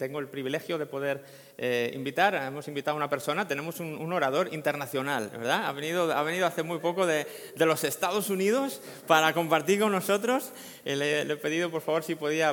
tengo el privilegio de poder eh, invitar, hemos invitado a una persona, tenemos un, orador internacional, ¿verdad? Ha venido, ha venido hace muy poco de, los Estados Unidos para compartir con nosotros. Eh, le, he pedido, por favor, si podía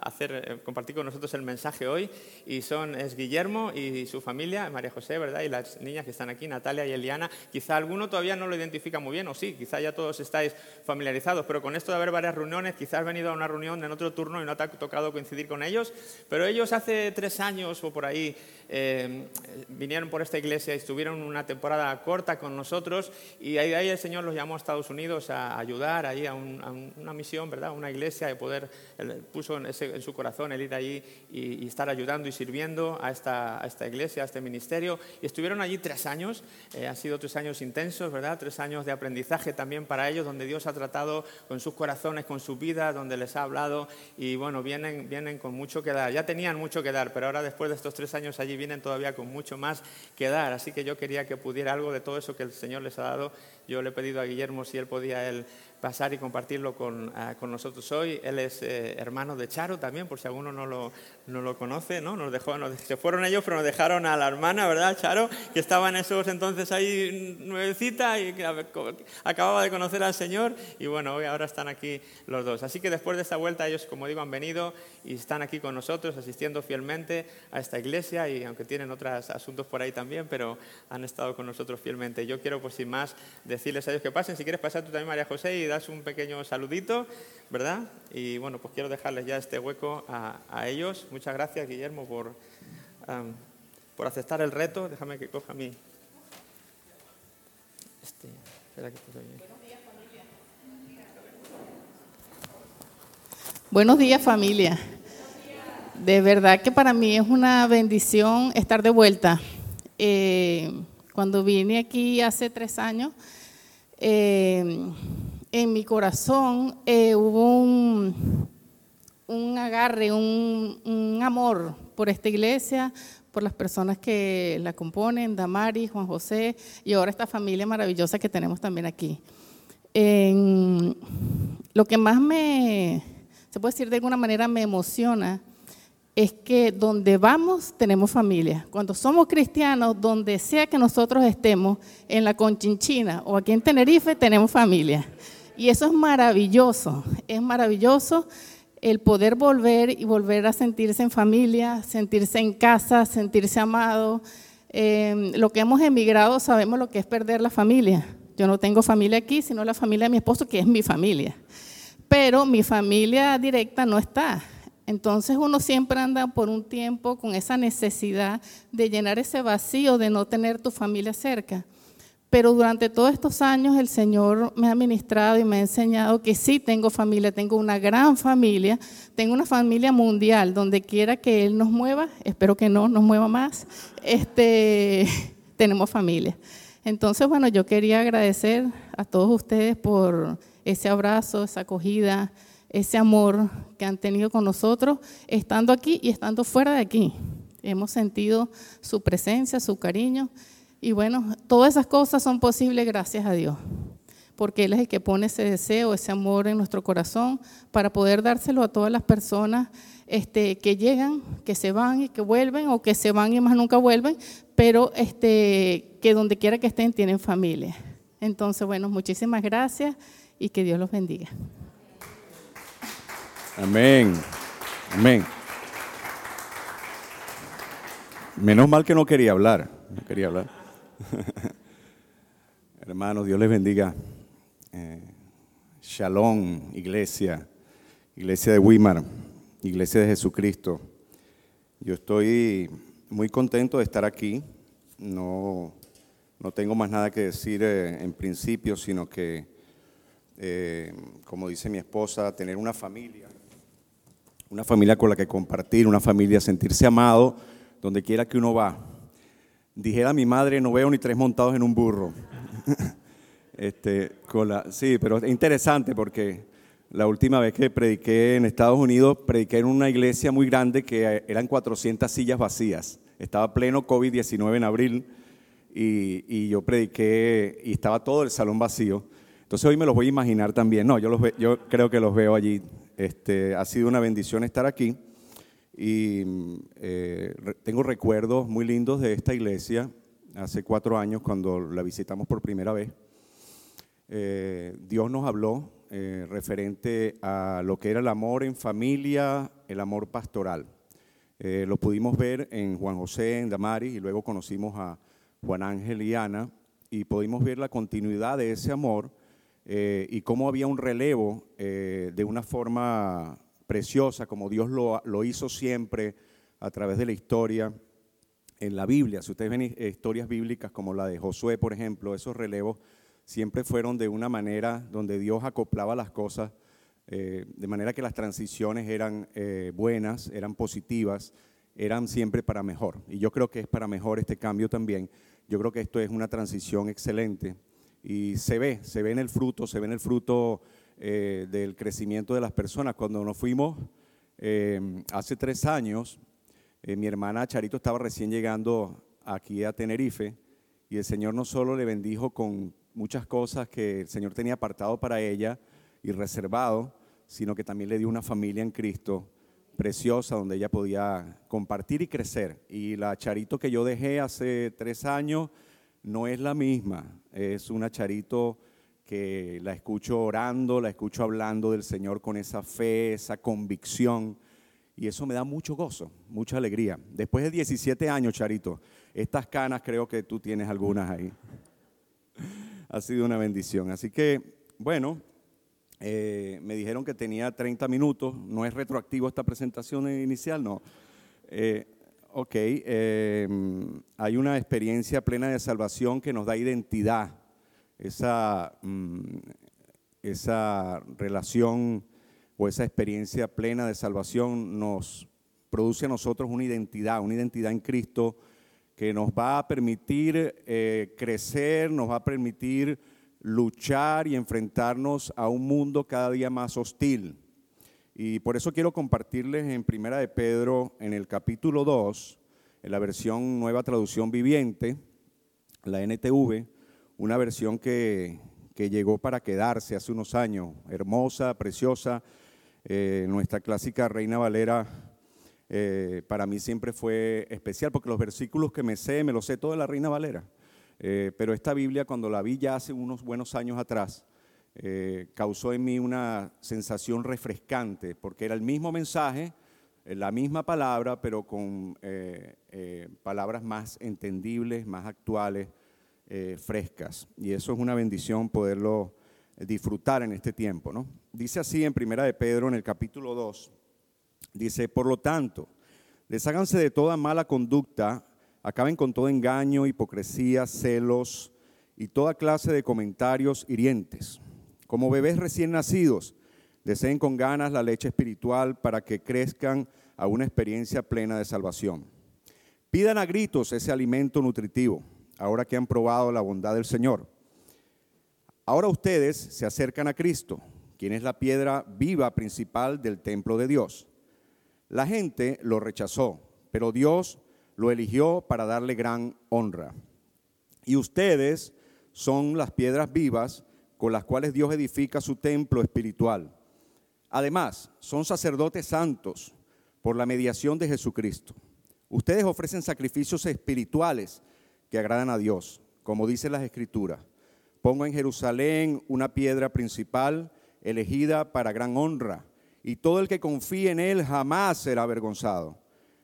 hacer, eh, compartir con nosotros el mensaje hoy. Y son, es Guillermo y su familia, María José, ¿verdad? Y las niñas que están aquí, Natalia y Eliana. Quizá alguno todavía no lo identifica muy bien, o sí, quizá ya todos estáis familiarizados, pero con esto de haber varias reuniones, quizás has venido a una reunión en otro turno y no te ha tocado coincidir con ellos, pero ellos hace tres años o por ahí eh, vinieron por esta iglesia y estuvieron una temporada corta con nosotros y ahí, ahí el Señor los llamó a Estados Unidos a ayudar ahí a, una misión, ¿verdad? Una iglesia de poder, puso en, su corazón el ir allí y, estar ayudando y sirviendo a esta, a esta, iglesia, a este ministerio. Y estuvieron allí tres años, eh, han sido tres años intensos, ¿verdad? Tres años de aprendizaje también para ellos, donde Dios ha tratado con sus corazones, con su vida, donde les ha hablado y bueno, vienen, vienen con mucho que dar. Ya tenían mucho que dar, pero ahora después de estos tres años allí vienen todavía con mucho más que dar. Así que yo quería que pudiera algo de todo eso que el Señor les ha dado. Yo le he pedido a Guillermo si él podía él pasar y compartirlo con, ah, con nosotros hoy. Él es eh, hermano de Charo también, por si alguno no lo, no lo conoce, ¿no? Nos dejó, se fueron ellos, pero nos dejaron a la hermana, ¿verdad, Charo? Que estaba en esos entonces ahí nuevecita y que acababa de conocer al Señor y bueno, hoy ahora están aquí los dos. Así que después de esta vuelta ellos, como digo, han venido y están aquí con nosotros asistiendo fielmente a esta iglesia y aunque tienen otros asuntos por ahí también, pero han estado con nosotros fielmente. Yo quiero, por sin más, decirles a ellos que pasen. Si quieres pasar tú también, María José, y das un pequeño saludito, ¿verdad? Y bueno, pues quiero dejarles ya este hueco a, ellos. Muchas gracias, Guillermo, por, por aceptar el reto. Déjame que coja mi... Este, espera que Buenos días familia. De verdad que para mí es una bendición estar de vuelta. Eh, cuando vine aquí hace tres años, eh, en mi corazón eh, hubo un, agarre, un, un, amor por esta iglesia, por las personas que la componen, Damari, Juan José y ahora esta familia maravillosa que tenemos también aquí. lo que más me se puede decir de alguna manera, me emociona, es que donde vamos tenemos familia. Cuando somos cristianos, donde sea que nosotros estemos, en la Conchinchina o aquí en Tenerife, tenemos familia. Y eso es maravilloso, es maravilloso el poder volver y volver a sentirse en familia, sentirse en casa, sentirse amado. Eh, lo que hemos emigrado sabemos lo que es perder la familia. Yo no tengo familia aquí, sino la familia de mi esposo, que es mi familia pero mi familia directa no está. Entonces uno siempre anda por un tiempo con esa necesidad de llenar ese vacío de no tener tu familia cerca. Pero durante todos estos años el Señor me ha ministrado y me ha enseñado que sí tengo familia, tengo una gran familia, tengo una familia mundial, donde quiera que Él nos mueva, espero que no nos mueva más, este, tenemos familia. Entonces, bueno, yo quería agradecer a todos ustedes por ese abrazo, esa acogida, ese amor que han tenido con nosotros, estando aquí y estando fuera de aquí. Hemos sentido su presencia, su cariño. Y bueno, todas esas cosas son posibles gracias a Dios, porque Él es el que pone ese deseo, ese amor en nuestro corazón para poder dárselo a todas las personas este, que llegan, que se van y que vuelven, o que se van y más nunca vuelven, pero este, que donde quiera que estén tienen familia. Entonces, bueno, muchísimas gracias y que Dios los bendiga. Amén. Amén. Menos mal que no quería hablar. No quería hablar. Hermanos, Dios les bendiga. Eh, shalom, iglesia. Iglesia de Wimar. Iglesia de Jesucristo. Yo estoy muy contento de estar aquí. No, no tengo más nada que decir eh, en principio, sino que eh, como dice mi esposa, tener una familia, una familia con la que compartir, una familia, sentirse amado donde quiera que uno va. Dijera mi madre, no veo ni tres montados en un burro. este, sí, pero es interesante porque la última vez que prediqué en Estados Unidos, prediqué en una iglesia muy grande que eran 400 sillas vacías. Estaba pleno COVID-19 en abril y, y, yo prediqué y estaba todo el salón vacío. Entonces hoy me los voy a imaginar también. No, yo, los yo creo que los veo allí. Este, ha sido una bendición estar aquí. Y eh, re- tengo recuerdos muy lindos de esta iglesia hace cuatro años cuando la visitamos por primera vez. Eh, Dios nos habló eh, referente a lo que era el amor en familia, el amor pastoral. Eh, lo pudimos ver en Juan José, en Damaris, y luego conocimos a Juan Ángel y Ana, y pudimos ver la continuidad de ese amor eh, y cómo había un relevo eh, de una forma preciosa, como Dios lo, hizo siempre a través de la historia en la Biblia. Si ustedes ven historias bíblicas como la de Josué, por ejemplo, esos relevos siempre fueron de una manera donde Dios acoplaba las cosas, eh, de manera que las transiciones eran eh, buenas, eran positivas, eran siempre para mejor. Y yo creo que es para mejor este cambio también. Yo creo que esto es una transición excelente y se ve, se ve en el fruto, se ve en el fruto eh, del crecimiento de las personas. Cuando nos fuimos eh, hace tres años, eh, mi hermana Charito estaba recién llegando aquí a Tenerife y el Señor no solo le bendijo con muchas cosas que el Señor tenía apartado para ella y reservado, sino que también le dio una familia en Cristo preciosa donde ella podía compartir y crecer. Y la Charito que yo dejé hace tres años no es la misma, es una Charito que la escucho orando, la escucho hablando del Señor con esa fe, esa convicción. Y eso me da mucho gozo, mucha alegría. Después de 17 años, Charito, estas canas creo que tú tienes algunas ahí. Ha sido una bendición. Así que, bueno, eh, me dijeron que tenía 30 minutos. No es retroactivo esta presentación inicial, no. Eh, ok, eh, hay una experiencia plena de salvación que nos da identidad. Esa, mm, esa relación o esa experiencia plena de salvación nos produce a nosotros una identidad, una identidad en Cristo que nos va a permitir eh, crecer, nos va a permitir luchar y enfrentarnos a un mundo cada día más hostil. Y por eso quiero compartirles en Primera de Pedro, en el capítulo 2, en la versión Nueva Traducción Viviente, la NTV, una versión que, que llegó para quedarse hace unos años, hermosa, preciosa. Eh, nuestra clásica Reina Valera eh, para mí siempre fue especial porque los versículos que me sé, me los sé todo de la Reina Valera. Eh, pero esta Biblia, cuando la vi ya hace unos buenos años atrás, causó en mí una sensación refrescante, porque era el mismo mensaje, la misma palabra, pero con palabras más entendibles, más actuales, eh, frescas. Y eso es una bendición poderlo disfrutar en este tiempo. ¿no? Dice así en Primera de Pedro, en el capítulo 2, dice, por lo tanto, desháganse de toda mala conducta, acaben con todo engaño, hipocresía, celos y toda clase de comentarios hirientes. Como bebés recién nacidos, deseen con ganas la leche espiritual para que crezcan a una experiencia plena de salvación. Pidan a gritos ese alimento nutritivo, ahora que han probado la bondad del Señor. Ahora ustedes se acercan a Cristo, quien es la piedra viva principal del templo de Dios. La gente lo rechazó, pero Dios lo eligió para darle gran honra. Y ustedes son las piedras vivas con las cuales Dios edifica su templo espiritual. Además, son sacerdotes santos por la mediación de Jesucristo. Ustedes ofrecen sacrificios espirituales que agradan a Dios, como dice las Escrituras. Pongo en Jerusalén una piedra principal elegida para gran honra, y todo el que confíe en él jamás será avergonzado.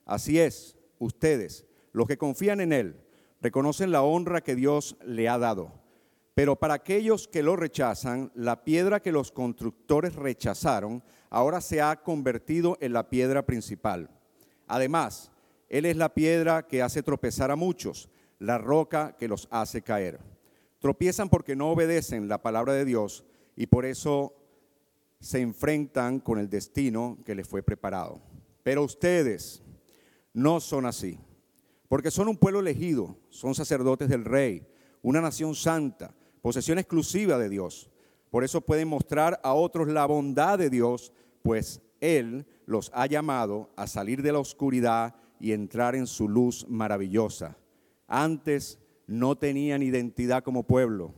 Así es, ustedes, los que confían en él, reconocen la honra que Dios le ha dado. Pero para aquellos que lo rechazan, la piedra que los constructores rechazaron ahora se ha convertido en la piedra principal. Además, Él es la piedra que hace tropezar a muchos, la roca que los hace caer. Tropiezan porque no obedecen la palabra de Dios y por eso se enfrentan con el destino que les fue preparado. Pero ustedes no son así, porque son un pueblo elegido, son sacerdotes del rey, una nación santa, posesión exclusiva de Dios. Por eso pueden mostrar a otros la bondad de Dios, pues Él los ha llamado a salir de la oscuridad y entrar en su luz maravillosa. Antes no tenían identidad como pueblo,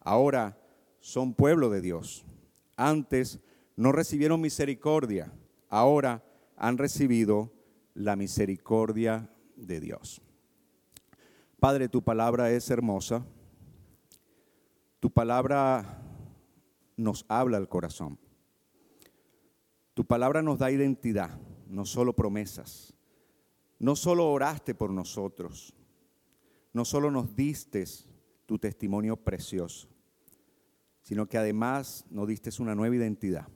ahora son pueblo de Dios. Antes no recibieron misericordia, ahora han recibido la misericordia de Dios. Padre, tu palabra es hermosa. Tu palabra nos habla al corazón. Tu palabra nos da identidad, no solo promesas. No solo oraste por nosotros, no solo nos diste tu testimonio precioso, sino que además nos diste una nueva identidad.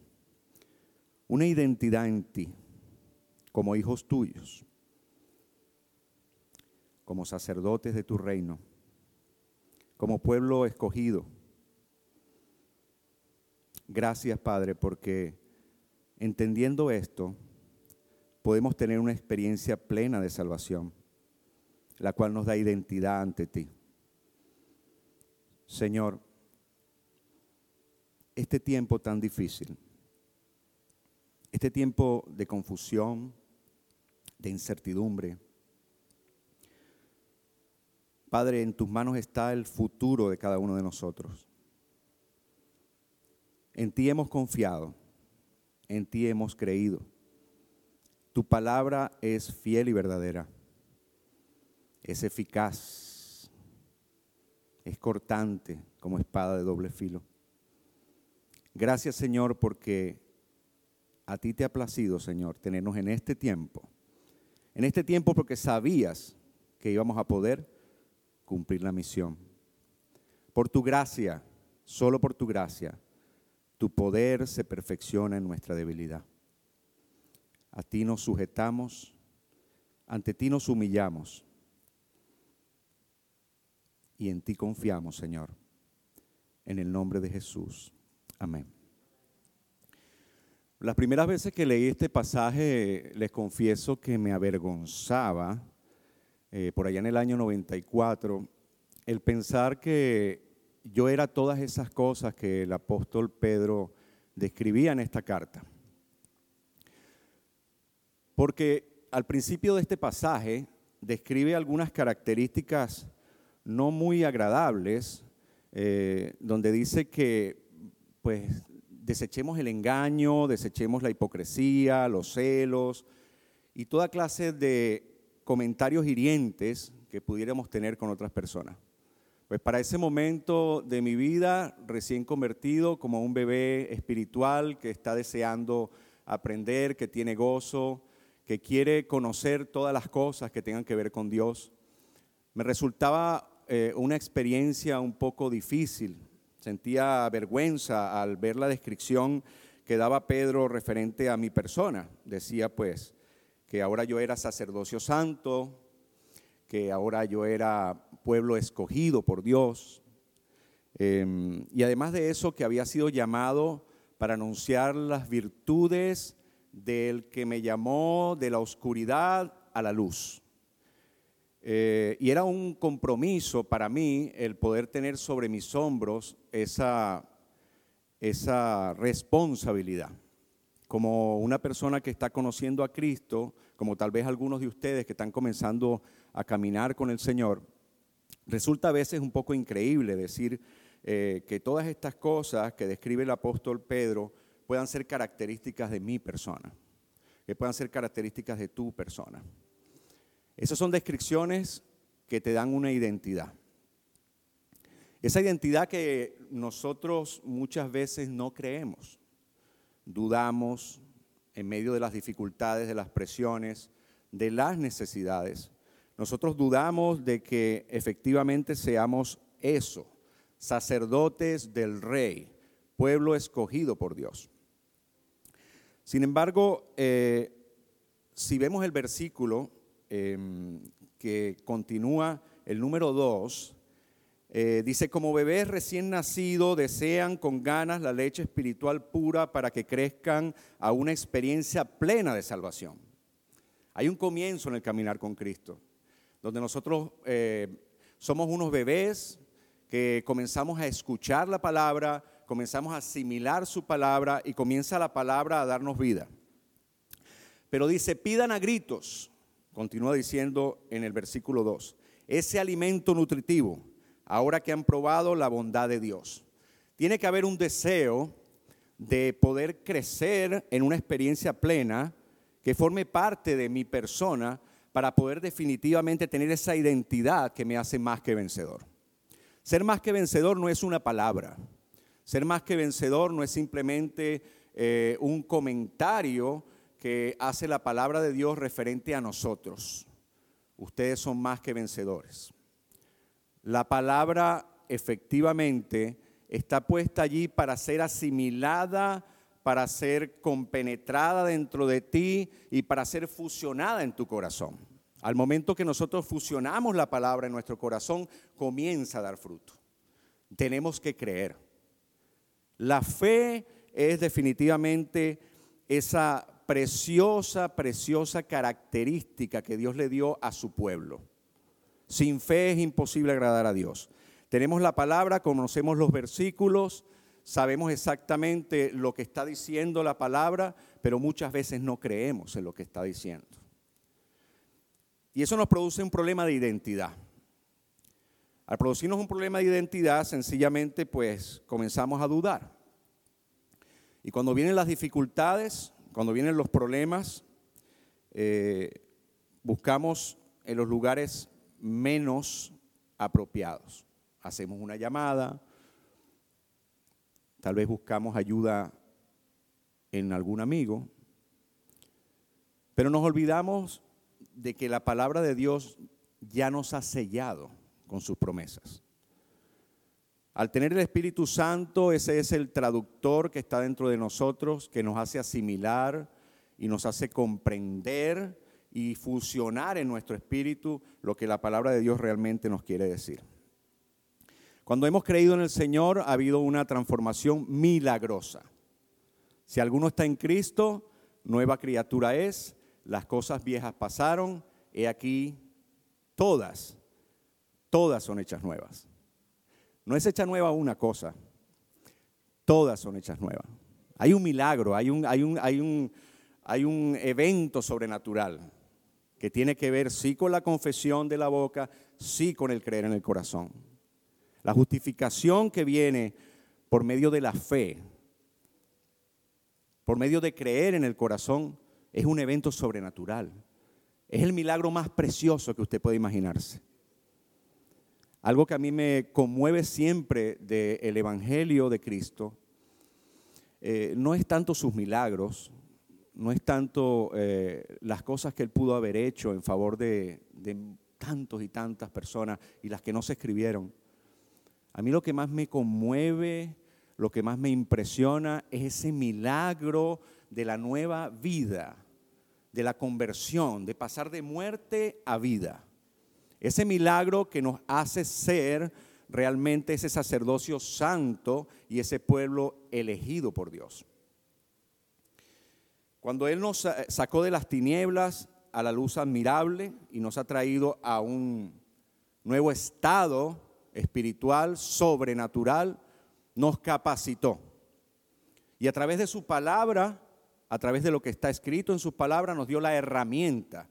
Una identidad en ti, como hijos tuyos, como sacerdotes de tu reino, como pueblo escogido. Gracias, Padre, porque entendiendo esto, podemos tener una experiencia plena de salvación, la cual nos da identidad ante ti. Señor, este tiempo tan difícil, este tiempo de confusión, de incertidumbre, Padre, en tus manos está el futuro de cada uno de nosotros. En ti hemos confiado, en ti hemos creído. Tu palabra es fiel y verdadera, es eficaz, es cortante como espada de doble filo. Gracias Señor porque a ti te ha placido, Señor, tenernos en este tiempo. En este tiempo porque sabías que íbamos a poder cumplir la misión. Por tu gracia, solo por tu gracia, tu poder se perfecciona en nuestra debilidad. A ti nos sujetamos, ante ti nos humillamos y en ti confiamos, Señor. En el nombre de Jesús. Amén. Las primeras veces que leí este pasaje, les confieso que me avergonzaba, eh, por allá en el año 94, el pensar que yo era todas esas cosas que el apóstol Pedro describía en esta carta. Porque al principio de este pasaje describe algunas características no muy agradables, eh, donde dice que pues desechemos el engaño, desechemos la hipocresía, los celos y toda clase de comentarios hirientes que pudiéramos tener con otras personas. Pues para ese momento de mi vida, recién convertido como un bebé espiritual que está deseando aprender, que tiene gozo, que quiere conocer todas las cosas que tengan que ver con Dios. Me resultaba eh, una experiencia un poco difícil. Sentía vergüenza al ver la descripción que daba Pedro referente a mi persona. Decía pues que ahora yo era sacerdocio santo, que ahora yo era pueblo escogido por Dios. Em, y además de eso, que había sido llamado para anunciar las virtudes del que me llamó de la oscuridad a la luz. Eh, y era un compromiso para mí el poder tener sobre mis hombros esa, esa responsabilidad. Como una persona que está conociendo a Cristo, como tal vez algunos de ustedes que están comenzando a caminar con el Señor, resulta a veces un poco increíble decir eh, que todas estas cosas que describe el apóstol Pedro puedan ser características de mi persona, que puedan ser características de tu persona. Esas son descripciones que te dan una identidad. Esa identidad que nosotros muchas veces no creemos, dudamos en medio de las dificultades, de las presiones, de las necesidades. Nosotros dudamos de que efectivamente seamos eso, sacerdotes del rey, pueblo escogido por Dios. Sin embargo, eh, si vemos el versículo em, que continúa el número 2, eh, dice, como bebés recién nacidos desean con ganas la leche espiritual pura para que crezcan a una experiencia plena de salvación. Hay un comienzo en el caminar con Cristo, donde nosotros eh, somos unos bebés que comenzamos a escuchar la palabra, comenzamos a asimilar su palabra y comienza la palabra a darnos vida. Pero dice, pidan a gritos, continúa diciendo en el versículo 2, ese alimento nutritivo, ahora que han probado la bondad de Dios. Tiene que haber un deseo de poder crecer en una experiencia plena que forme parte de mi persona para poder definitivamente tener esa identidad que me hace más que vencedor. Ser más que vencedor no es una palabra. Ser más que vencedor no es simplemente eh, un comentario que hace la palabra de Dios referente a nosotros. Ustedes son más que vencedores. La palabra efectivamente está puesta allí para ser asimilada, para ser compenetrada dentro de ti y para ser fusionada en tu corazón. Al momento que nosotros fusionamos la palabra en nuestro corazón, comienza a dar fruto. Tenemos que creer. La fe es definitivamente esa preciosa, preciosa característica que Dios le dio a su pueblo. Sin fe es imposible agradar a Dios. Tenemos la palabra, conocemos los versículos, sabemos exactamente lo que está diciendo la palabra, pero muchas veces no creemos en lo que está diciendo. Y eso nos produce un problema de identidad. Al producirnos un problema de identidad, sencillamente pues comenzamos a dudar. Y cuando vienen las dificultades, cuando vienen los problemas, eh, buscamos en los lugares menos apropiados hacemos una llamada, tal vez buscamos ayuda en algún amigo, pero nos olvidamos de que la palabra de Dios ya nos ha sellado con sus promesas. Al tener el Espíritu Santo, ese es el traductor que está dentro de nosotros, que nos hace asimilar y nos hace comprender y fusionar en nuestro espíritu lo que la palabra de Dios realmente nos quiere decir. Cuando hemos creído en el Señor ha habido una transformación milagrosa. Si alguno está en Cristo, nueva criatura es, las cosas viejas pasaron, he aquí todas, todas son hechas nuevas. No es hecha nueva una cosa, todas son hechas nuevas. Hay un milagro, hay un, hay un, hay un, hay un evento sobrenatural que tiene que ver sí con la confesión de la boca, sí con el creer en el corazón. La justificación que viene por medio de la fe, por medio de creer en el corazón, es un evento sobrenatural. Es el milagro más precioso que usted puede imaginarse. Algo que a mí me conmueve siempre del Evangelio de Cristo eh, no es tanto sus milagros, no es tanto eh, las cosas que él pudo haber hecho en favor de, de tantos y tantas personas y las que no se escribieron. A mí lo que más me conmueve, lo que más me impresiona es ese milagro de la nueva vida, de la conversión, de pasar de muerte a vida. Ese milagro que nos hace ser realmente ese sacerdocio santo y ese pueblo elegido por Dios. Cuando Él nos sacó de las tinieblas a la luz admirable y nos ha traído a un nuevo estado espiritual, sobrenatural, nos capacitó. Y a través de su palabra, a través de lo que está escrito en su palabra, nos dio la herramienta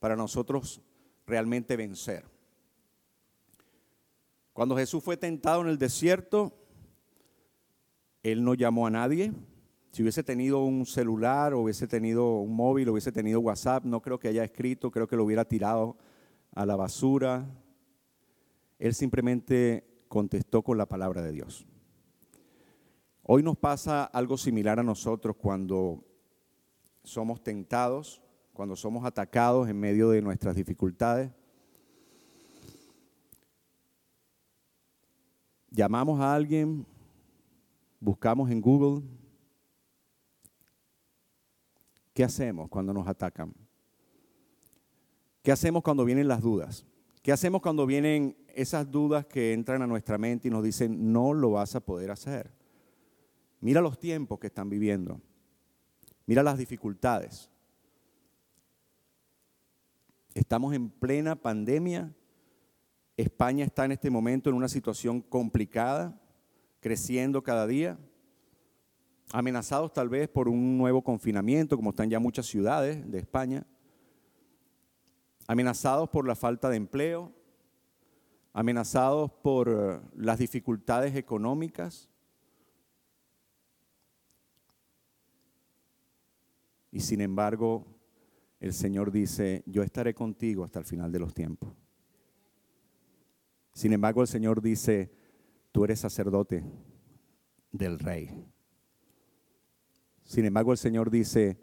para nosotros realmente vencer. Cuando Jesús fue tentado en el desierto, Él no llamó a nadie. Si hubiese tenido un celular, o hubiese tenido un móvil, o hubiese tenido WhatsApp, no creo que haya escrito, creo que lo hubiera tirado a la basura, él simplemente contestó con la palabra de Dios. Hoy nos pasa algo similar a nosotros cuando somos tentados, cuando somos atacados en medio de nuestras dificultades. Llamamos a alguien, buscamos en Google. ¿Qué hacemos cuando nos atacan? ¿Qué hacemos cuando vienen las dudas? ¿Qué hacemos cuando vienen esas dudas que entran a nuestra mente y nos dicen, no lo vas a poder hacer? Mira los tiempos que están viviendo. Mira las dificultades. Estamos en plena pandemia. España está en este momento en una situación complicada, creciendo cada día. Amenazados tal vez por un nuevo confinamiento, como están ya muchas ciudades de España amenazados por la falta de empleo, amenazados por eh, las dificultades económicas. Y sin embargo, el Señor dice, yo estaré contigo hasta el final de los tiempos. Sin embargo, el Señor dice, tú eres sacerdote del rey. Sin embargo, el Señor dice,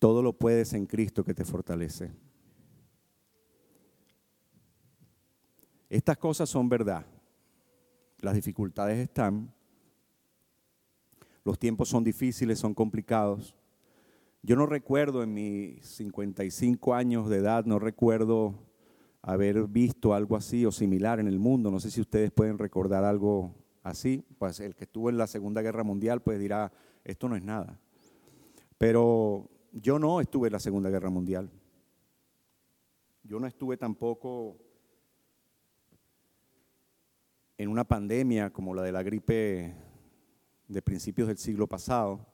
todo lo puedes en Cristo que te fortalece. Estas cosas son verdad. Las dificultades están. Los tiempos son difíciles, son complicados. Yo no recuerdo en mis 55 años de edad, no recuerdo haber visto algo así o similar en el mundo. No sé si ustedes pueden recordar algo así. Pues el que estuvo en la Segunda Guerra Mundial pues dirá, esto no es nada. Pero yo no estuve en la Segunda Guerra Mundial. Yo no estuve tampoco en una pandemia como la de la gripe de principios del siglo pasado.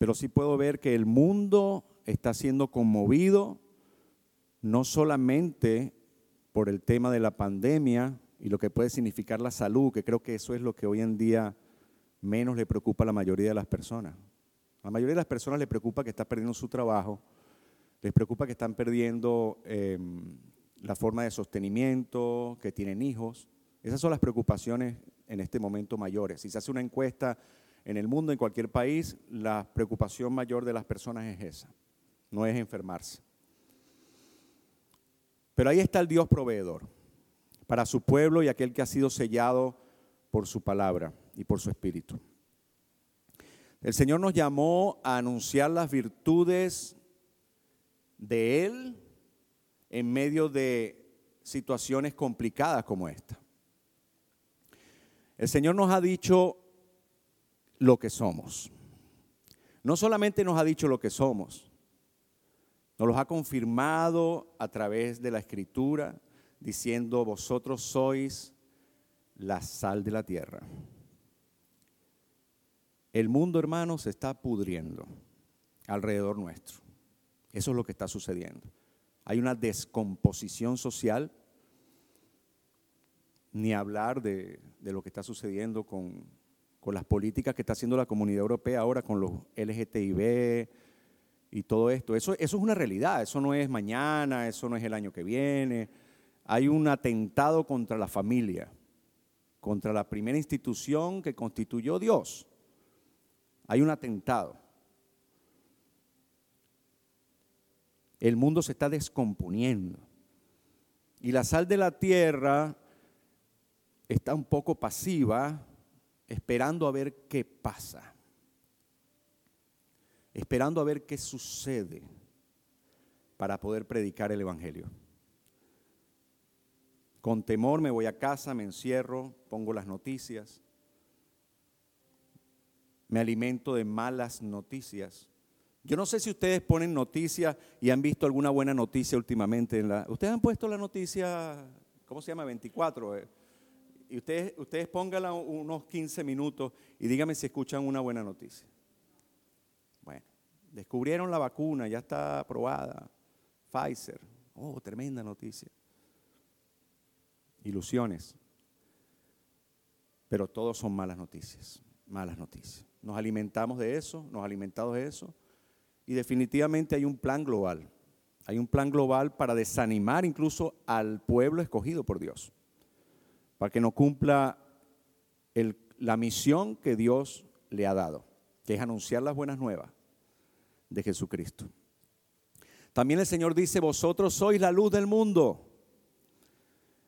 Pero sí puedo ver que el mundo está siendo conmovido no solamente por el tema de la pandemia y lo que puede significar la salud, que creo que eso es lo que hoy en día menos le preocupa a la mayoría de las personas. A la mayoría de las personas les preocupa que están perdiendo su trabajo, les preocupa que están perdiendo em, la forma de sostenimiento, que tienen hijos. Esas son las preocupaciones en este momento mayores. Si se hace una encuesta en el mundo, en cualquier país, la preocupación mayor de las personas es esa, no es enfermarse. Pero ahí está el Dios proveedor para su pueblo y aquel que ha sido sellado por su palabra y por su espíritu. El Señor nos llamó a anunciar las virtudes de Él en medio de situaciones complicadas como esta. El Señor nos ha dicho lo que somos. No solamente nos ha dicho lo que somos, nos lo ha confirmado a través de la escritura, diciendo, vosotros sois la sal de la tierra. El mundo, hermano, se está pudriendo alrededor nuestro. Eso es lo que está sucediendo. Hay una descomposición social, ni hablar de lo que está sucediendo con con las políticas que está haciendo la comunidad europea ahora con los LGTB y todo esto. Eso, eso es una realidad, eso no es mañana, eso no es el año que viene. Hay un atentado contra la familia, contra la primera institución que constituyó Dios. Hay un atentado. El mundo se está descomponiendo. Y la sal de la tierra está un poco pasiva esperando a ver qué pasa, esperando a ver qué sucede para poder predicar el Evangelio. Con temor me voy a casa, me encierro, pongo las noticias, me alimento de malas noticias. Yo no sé si ustedes ponen noticias y han visto alguna buena noticia últimamente. En la, ustedes han puesto la noticia, ¿cómo se llama? 24 y ustedes, ustedes pónganla unos 15 minutos y díganme si escuchan una buena noticia. Bueno, descubrieron la vacuna, ya está aprobada. Pfizer. Oh, tremenda noticia. Ilusiones. Pero todos son malas noticias, malas noticias. Nos alimentamos de eso, nos alimentamos de eso. Y definitivamente hay un plan global. Hay un plan global para desanimar incluso al pueblo escogido por Dios para que no cumpla la misión que Dios le ha dado, que es anunciar las buenas nuevas de Jesucristo. También el Señor dice, vosotros sois la luz del mundo.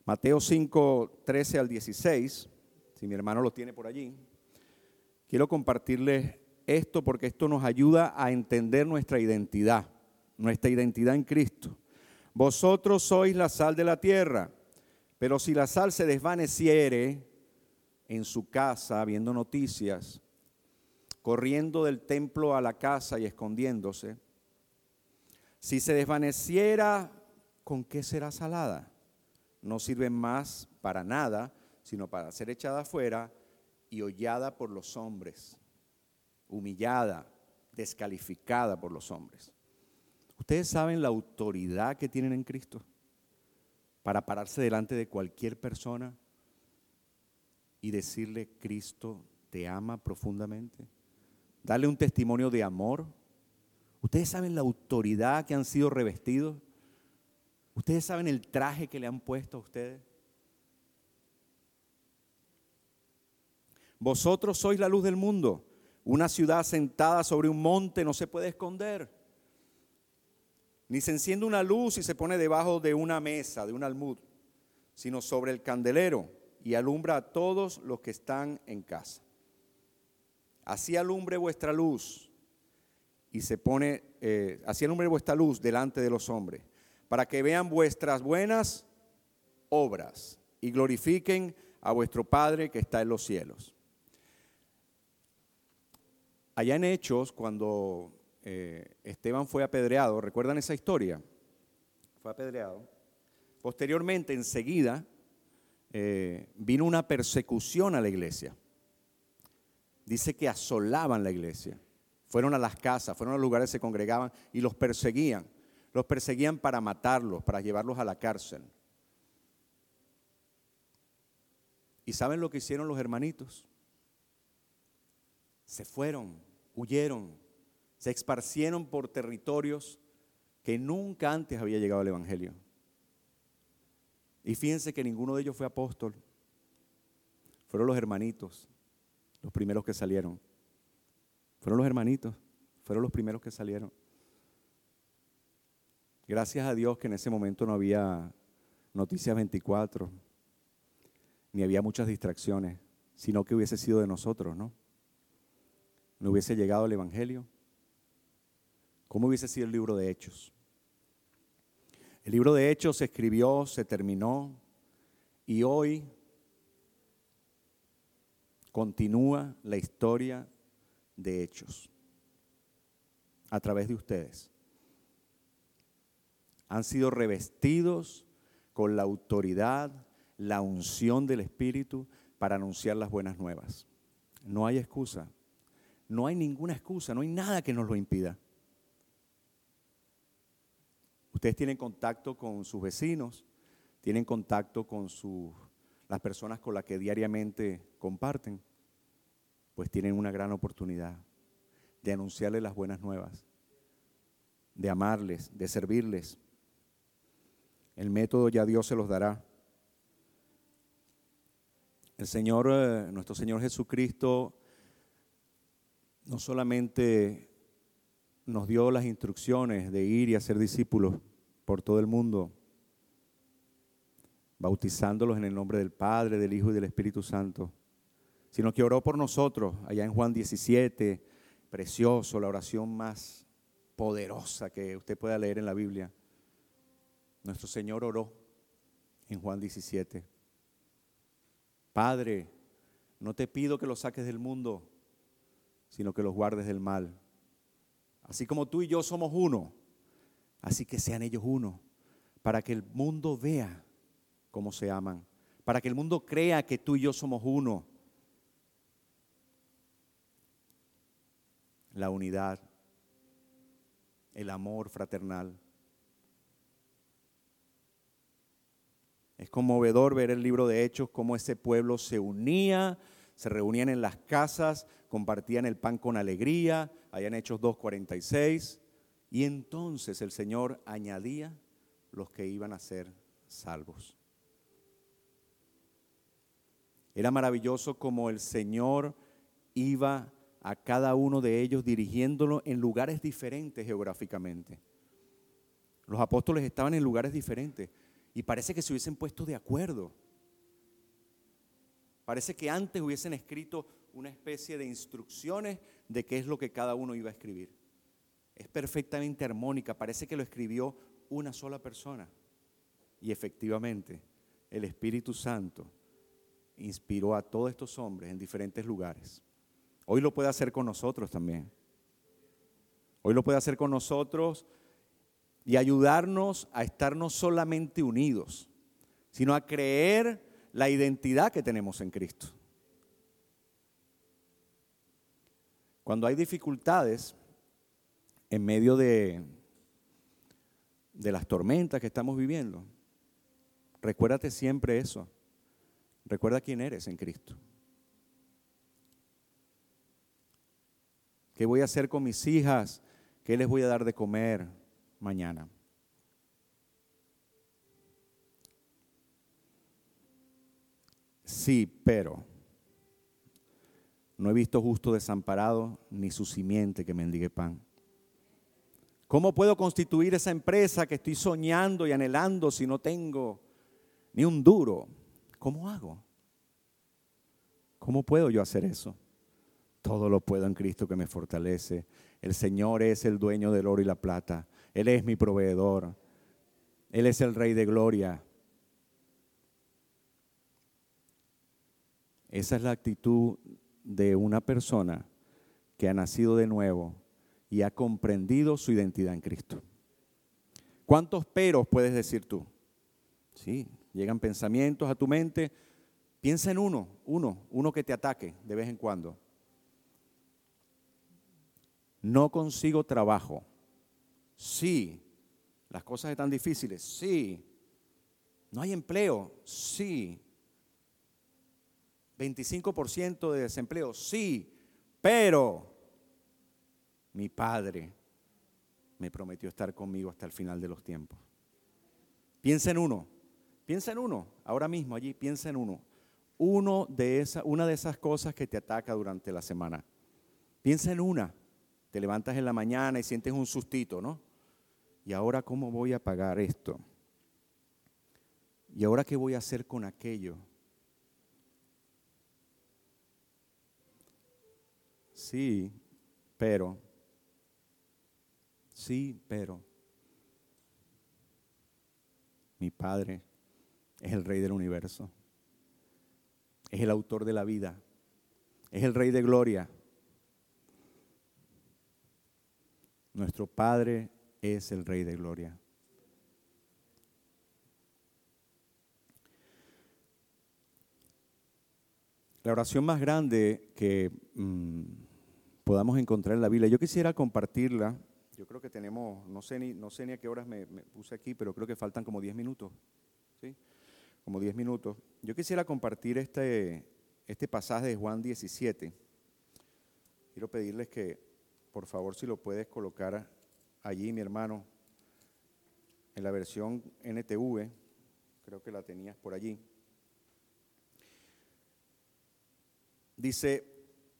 Mateo 5, 13 al 16, si mi hermano lo tiene por allí. Quiero compartirles esto porque esto nos ayuda a entender nuestra identidad, nuestra identidad en Cristo. Vosotros sois la sal de la tierra. Pero si la sal se desvaneciere en su casa viendo noticias, corriendo del templo a la casa y escondiéndose, si se desvaneciera, ¿con qué será salada? No sirve más para nada, sino para ser echada afuera y hollada por los hombres, humillada, descalificada por los hombres. ¿Ustedes saben la autoridad que tienen en Cristo? Para pararse delante de cualquier persona y decirle, Cristo te ama profundamente. Darle un testimonio de amor, ¿Ustedes saben la autoridad que han sido revestidos? ¿Ustedes saben el traje que le han puesto a ustedes? Vosotros sois la luz del mundo. Una ciudad sentada sobre un monte no se puede esconder. Ni se enciende una luz y se pone debajo de una mesa, de un almud, sino sobre el candelero y alumbra a todos los que están en casa. Así alumbre vuestra luz y se pone, eh, así alumbre vuestra luz delante de los hombres, para que vean vuestras buenas obras y glorifiquen a vuestro Padre que está en los cielos. Allá en Hechos, cuando eh, Esteban fue apedreado, ¿recuerdan esa historia? Fue apedreado. Posteriormente, enseguida, eh, vino una persecución a la iglesia. Dice que asolaban la iglesia. Fueron a las casas, fueron a los lugares, se congregaban y los perseguían. Los perseguían para matarlos, para llevarlos a la cárcel. ¿Y saben lo que hicieron los hermanitos? Se fueron, huyeron, se esparcieron por territorios que nunca antes había llegado el Evangelio. Y fíjense que ninguno de ellos fue apóstol. Fueron los hermanitos, los primeros que salieron. Fueron los hermanitos, fueron los primeros que salieron. Gracias a Dios que en ese momento no había Noticias 24, ni había muchas distracciones, sino que hubiese sido de nosotros, ¿no? No hubiese llegado el Evangelio. ¿Cómo hubiese sido el libro de Hechos? El libro de Hechos se escribió, se terminó y hoy continúa la historia de Hechos a través de ustedes. Han sido revestidos con la autoridad, la unción del Espíritu para anunciar las buenas nuevas. No hay excusa, no hay ninguna excusa, no hay nada que nos lo impida. Ustedes tienen contacto con sus vecinos, tienen contacto con las personas con las que diariamente comparten, pues tienen una gran oportunidad de anunciarles las buenas nuevas, de amarles, de servirles. El método ya Dios se los dará. El Señor, eh, nuestro Señor Jesucristo, no solamente nos dio las instrucciones de ir y hacer discípulos, por todo el mundo, bautizándolos en el nombre del Padre, del Hijo y del Espíritu Santo, sino que oró por nosotros, allá en Juan 17, precioso, la oración más poderosa que usted pueda leer en la Biblia. Nuestro Señor oró en Juan 17. Padre, no te pido que los saques del mundo, sino que los guardes del mal. Así como tú y yo somos uno, Así que sean ellos uno, para que el mundo vea cómo se aman, para que el mundo crea que tú y yo somos uno. La unidad, el amor fraternal. Es conmovedor ver el libro de Hechos, cómo ese pueblo se unía, se reunían en las casas, compartían el pan con alegría, allá en Hechos 2.46 y entonces el Señor añadía los que iban a ser salvos. Era maravilloso como el Señor iba a cada uno de ellos dirigiéndolo en lugares diferentes geográficamente. Los apóstoles estaban en lugares diferentes y parece que se hubiesen puesto de acuerdo. Parece que antes hubiesen escrito una especie de instrucciones de qué es lo que cada uno iba a escribir es perfectamente armónica, parece que lo escribió una sola persona. Y efectivamente, el Espíritu Santo inspiró a todos estos hombres en diferentes lugares. Hoy lo puede hacer con nosotros también. Hoy lo puede hacer con nosotros y ayudarnos a estar no solamente unidos, sino a creer la identidad que tenemos en Cristo. Cuando hay dificultades, en medio de, de las tormentas que estamos viviendo, recuérdate siempre eso. Recuerda quién eres en Cristo. ¿Qué voy a hacer con mis hijas ¿Qué les voy a dar de comer mañana? Sí, pero no he visto justo desamparado ni su simiente que mendigue pan. ¿Cómo puedo constituir esa empresa que estoy soñando y anhelando si no tengo ni un duro? ¿Cómo hago? ¿Cómo puedo yo hacer eso? Todo lo puedo en Cristo que me fortalece. El Señor es el dueño del oro y la plata. Él es mi proveedor. Él es el Rey de Gloria. Esa es la actitud de una persona que ha nacido de nuevo y ha comprendido su identidad en Cristo. ¿Cuántos peros puedes decir tú? Sí, llegan pensamientos a tu mente. Piensa en uno, uno, uno que te ataque de vez en cuando. No consigo trabajo. Sí. Las cosas están difíciles. Sí. No hay empleo. Sí. 25% de desempleo, sí, pero mi Padre me prometió estar conmigo hasta el final de los tiempos. Piensa en uno, piensa en uno, ahora mismo allí, piensa en uno. Uno de esa, una de esas cosas que te ataca durante la semana. Piensa en una. Te levantas en la mañana y sientes un sustito, ¿no? ¿Y ahora cómo voy a pagar esto? ¿Y ahora qué voy a hacer con aquello? Sí, pero. Sí, pero. Mi Padre es el Rey del universo. Es el autor de la vida. Es el Rey de gloria. Nuestro Padre es el Rey de gloria. La oración más grande que mm, podamos encontrar en la Biblia, yo quisiera compartirla. Yo creo que tenemos, no sé ni, no sé ni a qué horas me, puse aquí, pero creo que faltan como 10 minutos. ¿sí? Como 10 minutos. Yo quisiera compartir este, este pasaje de Juan 17. Quiero pedirles que, por favor, si lo puedes colocar allí, mi hermano, en la versión NTV, creo que la tenías por allí. Dice,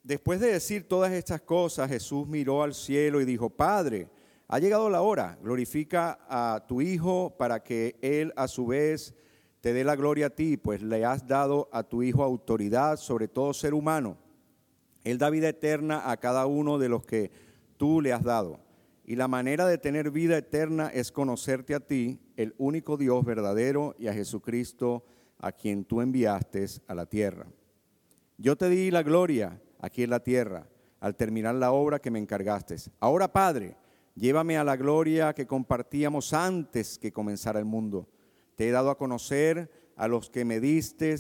después de decir todas estas cosas, Jesús miró al cielo y dijo, Padre, ha llegado la hora, glorifica a tu Hijo para que Él a su vez te dé la gloria a ti, pues le has dado a tu Hijo autoridad sobre todo ser humano. Él da vida eterna a cada uno de los que tú le has dado. Y la manera de tener vida eterna es conocerte a ti, el único Dios verdadero, y a Jesucristo, a quien tú enviaste a la tierra. Yo te di la gloria aquí en la tierra al terminar la obra que me encargaste. Ahora, Padre, llévame a la gloria que compartíamos antes que comenzara el mundo. Te he dado a conocer a los que me diste,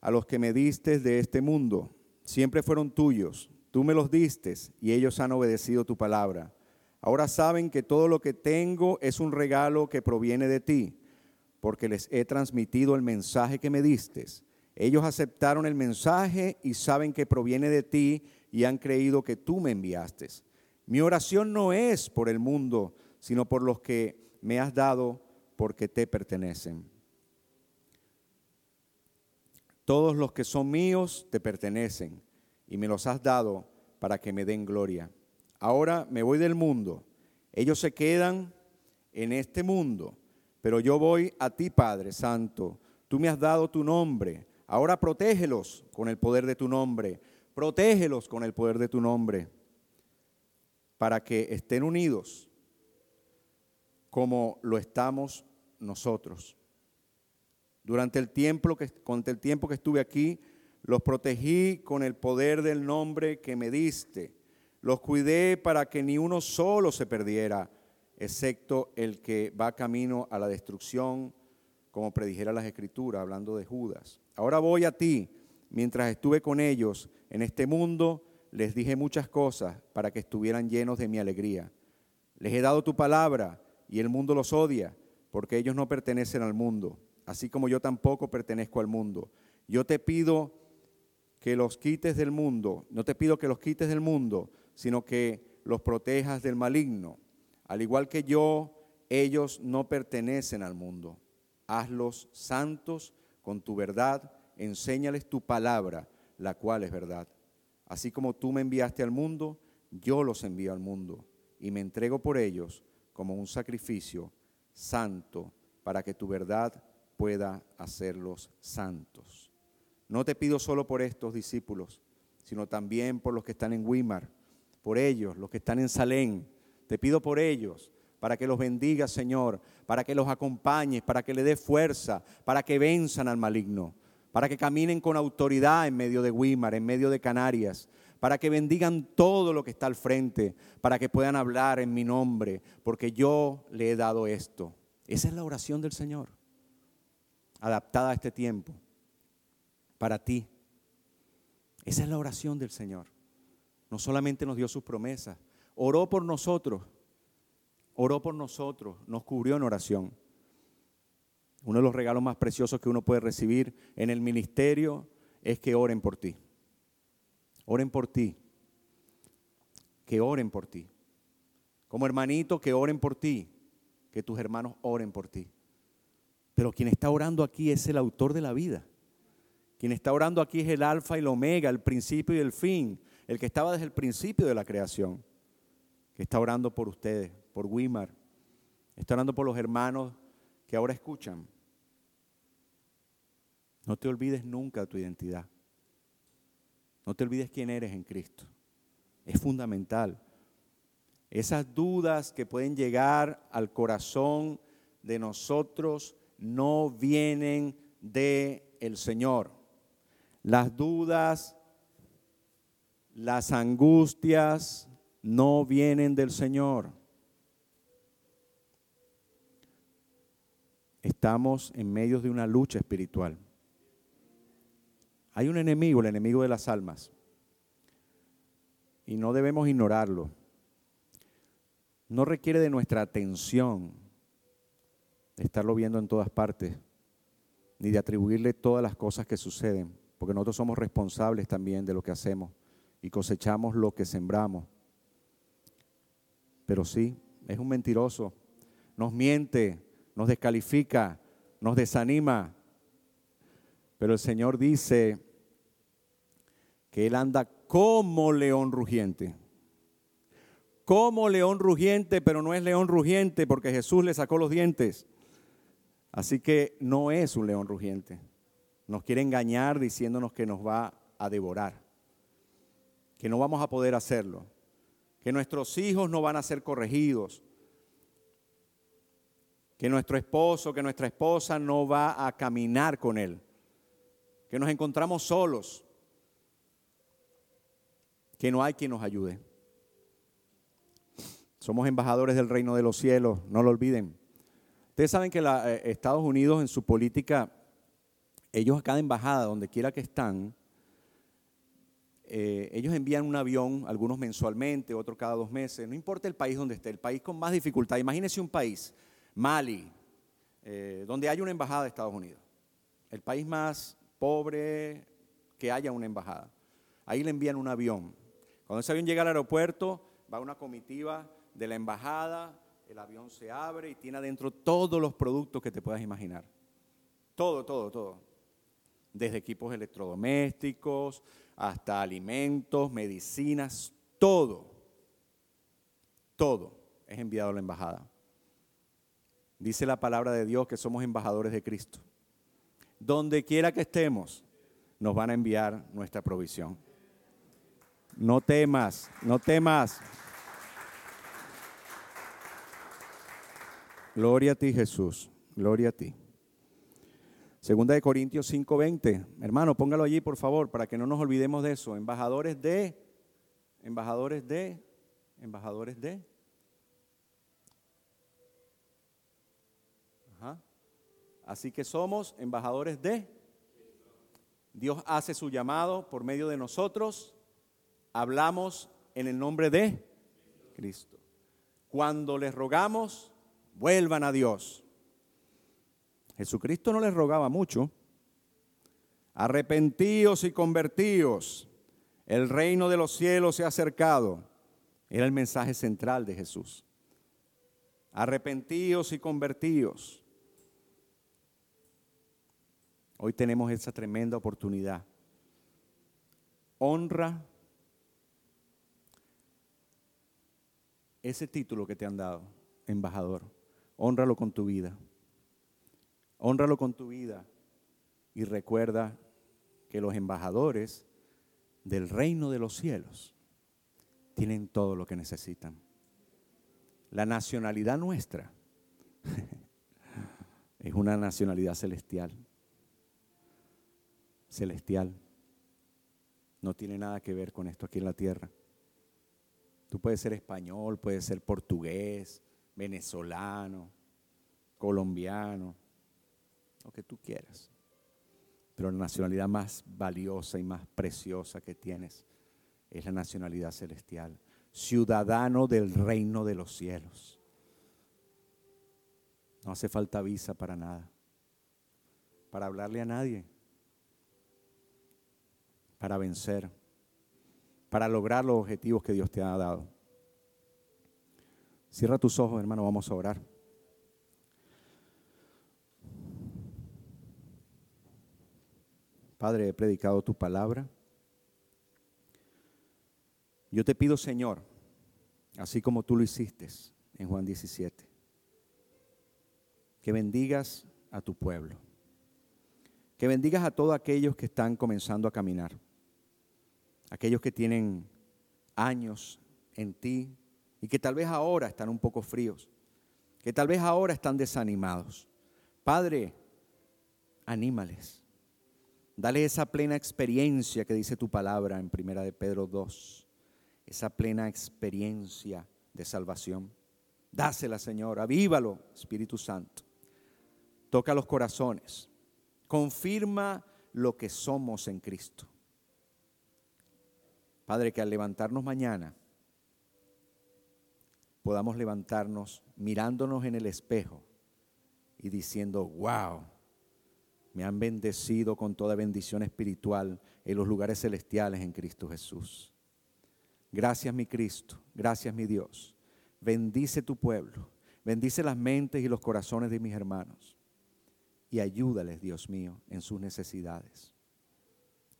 a los que me diste de este mundo. Siempre fueron tuyos. Tú me los diste y ellos han obedecido tu palabra. Ahora saben que todo lo que tengo es un regalo que proviene de ti, porque les he transmitido el mensaje que me diste ellos aceptaron el mensaje y saben que proviene de ti y han creído que tú me enviaste. Mi oración no es por el mundo, sino por los que me has dado porque te pertenecen. Todos los que son míos te pertenecen y me los has dado para que me den gloria. Ahora me voy del mundo. Ellos se quedan en este mundo, pero yo voy a ti, Padre Santo. Tú me has dado tu nombre Ahora protégelos con el poder de tu nombre. Protégelos con el poder de tu nombre para que estén unidos como lo estamos nosotros. Durante el tiempo que, el tiempo que estuve aquí, los protegí con el poder del nombre que me diste. Los cuidé para que ni uno solo se perdiera, excepto el que va camino a la destrucción, como predijera las escrituras, hablando de Judas. Ahora voy a ti. Mientras estuve con ellos en este mundo, les dije muchas cosas para que estuvieran llenos de mi alegría. Les he dado tu palabra y el mundo los odia, porque ellos no pertenecen al mundo, así como yo tampoco pertenezco al mundo. Yo te pido que los quites del mundo, no te pido que los quites del mundo, sino que los protejas del maligno. Al igual que yo, ellos no pertenecen al mundo. Hazlos santos con tu verdad, enséñales tu palabra, la cual es verdad. Así como tú me enviaste al mundo, yo los envío al mundo y me entrego por ellos como un sacrificio santo para que tu verdad pueda hacerlos santos. No te pido solo por estos discípulos, sino también por los que están en Weimar, por ellos, los que están en Salén. Te pido por ellos, para que los bendiga, Señor, para que los acompañes, para que le dé fuerza, para que venzan al maligno, para que caminen con autoridad en medio de Weimar, en medio de Canarias, para que bendigan todo lo que está al frente, para que puedan hablar en mi nombre, porque yo le he dado esto. Esa es la oración del Señor, adaptada a este tiempo, para ti. Esa es la oración del Señor. No solamente nos dio sus promesas, oró por nosotros, oró por nosotros, nos cubrió en oración. Uno de los regalos más preciosos que uno puede recibir en el ministerio es que oren por ti. Oren por ti. Que oren por ti. Como hermanito, que oren por ti. Que tus hermanos oren por ti. Pero quien está orando aquí es el autor de la vida. Quien está orando aquí es el alfa y el omega, el principio y el fin, el que estaba desde el principio de la creación, que está orando por ustedes, por Wimar, está por los hermanos que ahora escuchan. No te olvides nunca de tu identidad. No te olvides quién eres en Cristo. Es fundamental. Esas dudas que pueden llegar al corazón de nosotros no vienen de el Señor. Las dudas, las angustias no vienen del Señor. Estamos en medio de una lucha espiritual. Hay un enemigo, el enemigo de las almas, y no debemos ignorarlo. No requiere de nuestra atención estarlo viendo en todas partes, ni de atribuirle todas las cosas que suceden porque nosotros somos responsables también de lo que hacemos y cosechamos lo que sembramos. Pero sí, es un mentiroso, nos miente, nos descalifica, nos desanima. Pero el Señor dice que Él anda como león rugiente. Como león rugiente, pero no es león rugiente porque Jesús le sacó los dientes. Así que no es un león rugiente. Nos quiere engañar diciéndonos que nos va a devorar, que no vamos a poder hacerlo, que nuestros hijos no van a ser corregidos, que nuestro esposo, que nuestra esposa no va a caminar con él, que nos encontramos solos, que no hay quien nos ayude. Somos embajadores del reino de los cielos, no lo olviden. Ustedes saben que eh, Estados Unidos en su política ellos a cada embajada, donde quiera que están, eh, ellos envían un avión, algunos mensualmente, otros cada dos meses, no importa el país donde esté, el país con más dificultad. Imagínense un país, Mali, eh, donde hay una embajada de Estados Unidos, el país más pobre que haya una embajada. Ahí le envían un avión. Cuando ese avión llega al aeropuerto, va una comitiva de la embajada, el avión se abre y tiene adentro todos los productos que te puedas imaginar. Todo, todo, todo desde equipos electrodomésticos hasta alimentos, medicinas, todo, todo es enviado a la embajada. Dice la palabra de Dios que somos embajadores de Cristo. Donde quiera que estemos, nos van a enviar nuestra provisión. No temas, no temas. Gloria a ti Jesús, gloria a ti. Segunda de Corintios 5:20. Hermano, póngalo allí, por favor, para que no nos olvidemos de eso. Embajadores de, embajadores de, embajadores de. Así que somos embajadores de. Dios hace su llamado por medio de nosotros. Hablamos en el nombre de Cristo. Cuando les rogamos, vuelvan a Dios. Jesucristo no les rogaba mucho. Arrepentíos y convertíos. El reino de los cielos se ha acercado. Era el mensaje central de Jesús. Arrepentíos y convertíos. Hoy tenemos esa tremenda oportunidad. Honra ese título que te han dado, embajador. Honralo con tu vida. Honralo con tu vida y recuerda que los embajadores del reino de los cielos tienen todo lo que necesitan. La nacionalidad nuestra es una nacionalidad celestial. Celestial. No tiene nada que ver con esto aquí en la tierra. Tú puedes ser español, puedes ser portugués, venezolano, colombiano, lo que tú quieras. Pero la nacionalidad más valiosa y más preciosa que tienes es la nacionalidad celestial, ciudadano del reino de los cielos. No hace falta visa para nada, para hablarle a nadie, para vencer, para lograr los objetivos que Dios te ha dado. Cierra tus ojos, hermano, vamos a orar. Padre, he predicado tu palabra. Yo te pido, Señor, así como tú lo hiciste en Juan 17, que bendigas a tu pueblo, que bendigas a todos aquellos que están comenzando a caminar, aquellos que tienen años en ti y que tal vez ahora están un poco fríos, que tal vez ahora están desanimados. Padre, anímales Dale esa plena experiencia que dice tu palabra en Primera de Pedro 2. Esa plena experiencia de salvación. Dásela, Señor. Avívalo, Espíritu Santo. Toca los corazones. Confirma lo que somos en Cristo. Padre, que al levantarnos mañana podamos levantarnos mirándonos en el espejo y diciendo, wow me han bendecido con toda bendición espiritual en los lugares celestiales en Cristo Jesús. Gracias mi Cristo, gracias mi Dios. Bendice tu pueblo, bendice las mentes y los corazones de mis hermanos y ayúdales, Dios mío, en sus necesidades.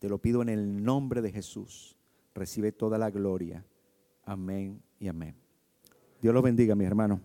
Te lo pido en el nombre de Jesús. Recibe toda la gloria. Amén y amén. Dios los bendiga, mis hermanos.